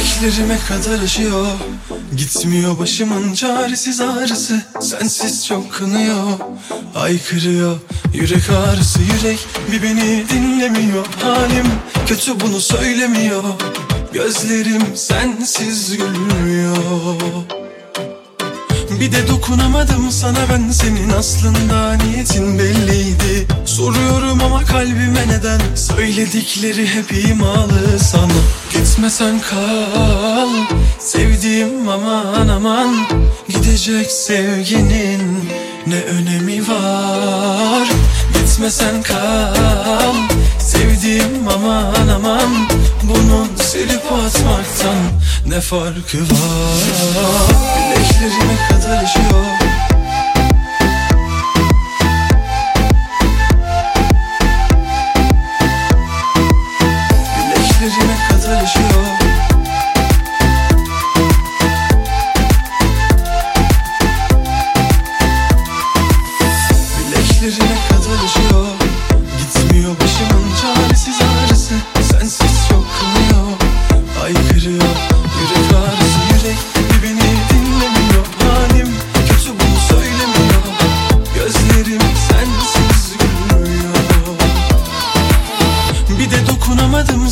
Bileklerime kadar aşıyor Gitmiyor başımın çaresiz ağrısı. Sensiz çok kınıyor Aykırıyor. Yürek ağrısı yürek bir beni dinlemiyor. Halim kötü bunu söylemiyor. Gözlerim sensiz gülmüyor. Bir de dokunamadım sana ben. Senin aslında niyetin belliydi neden Söyledikleri hep imalı sana? Gitmesen kal Sevdiğim aman aman. Gidecek sevginin ne önemi var? Gitmesen kal Sevdiğim aman aman. Bunun silip atmaktan ne farkı var? Bileklerime kadar aşıyor Bileklerime kadar aşıyor Gitmiyor başımın çaresiz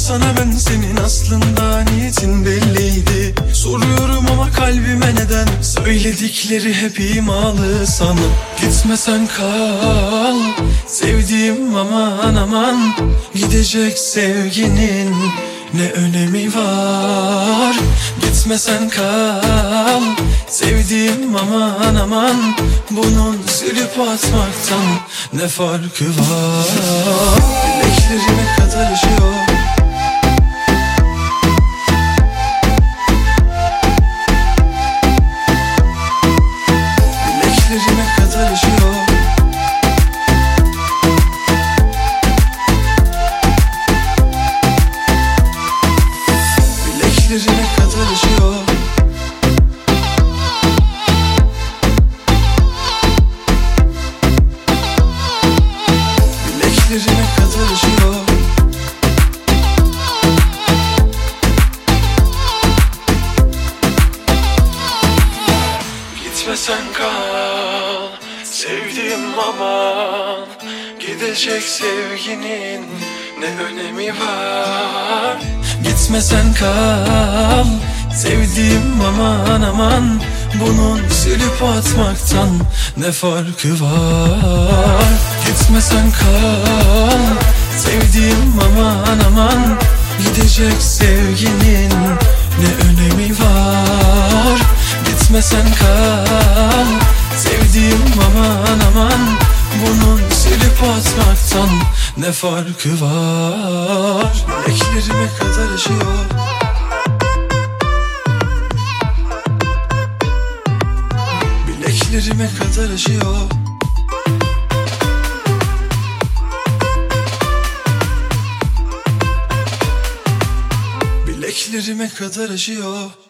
sana ben senin aslında niyetin belliydi. Soruyorum ama kalbime neden? Söyledikleri hep imalı sana Gitmesen kal. Sevdiğim aman aman Gidecek sevginin ne önemi var? Gitmesen kal. Sevdiğim aman aman Bunun silip atmaktan ne farkı var? Bileklerime kadar aşıyor Bileklerime kadar Bileklerime kadar Gitmesen kal Sevdiğim aman. Gidecek sevginin ne önemi var? Gitmesen kal Sevdiğim aman aman. Bunun silip atmaktan ne farkı var? Gitmesen kal Sevdiğim aman aman. Gidecek sevginin Gitmesen kal Sevdiğim aman aman Bunun silip atmaktan ne farkı var? Bileklerime kadar aşıyor Bileklerime kadar aşıyor Bileklerime kadar aşıyor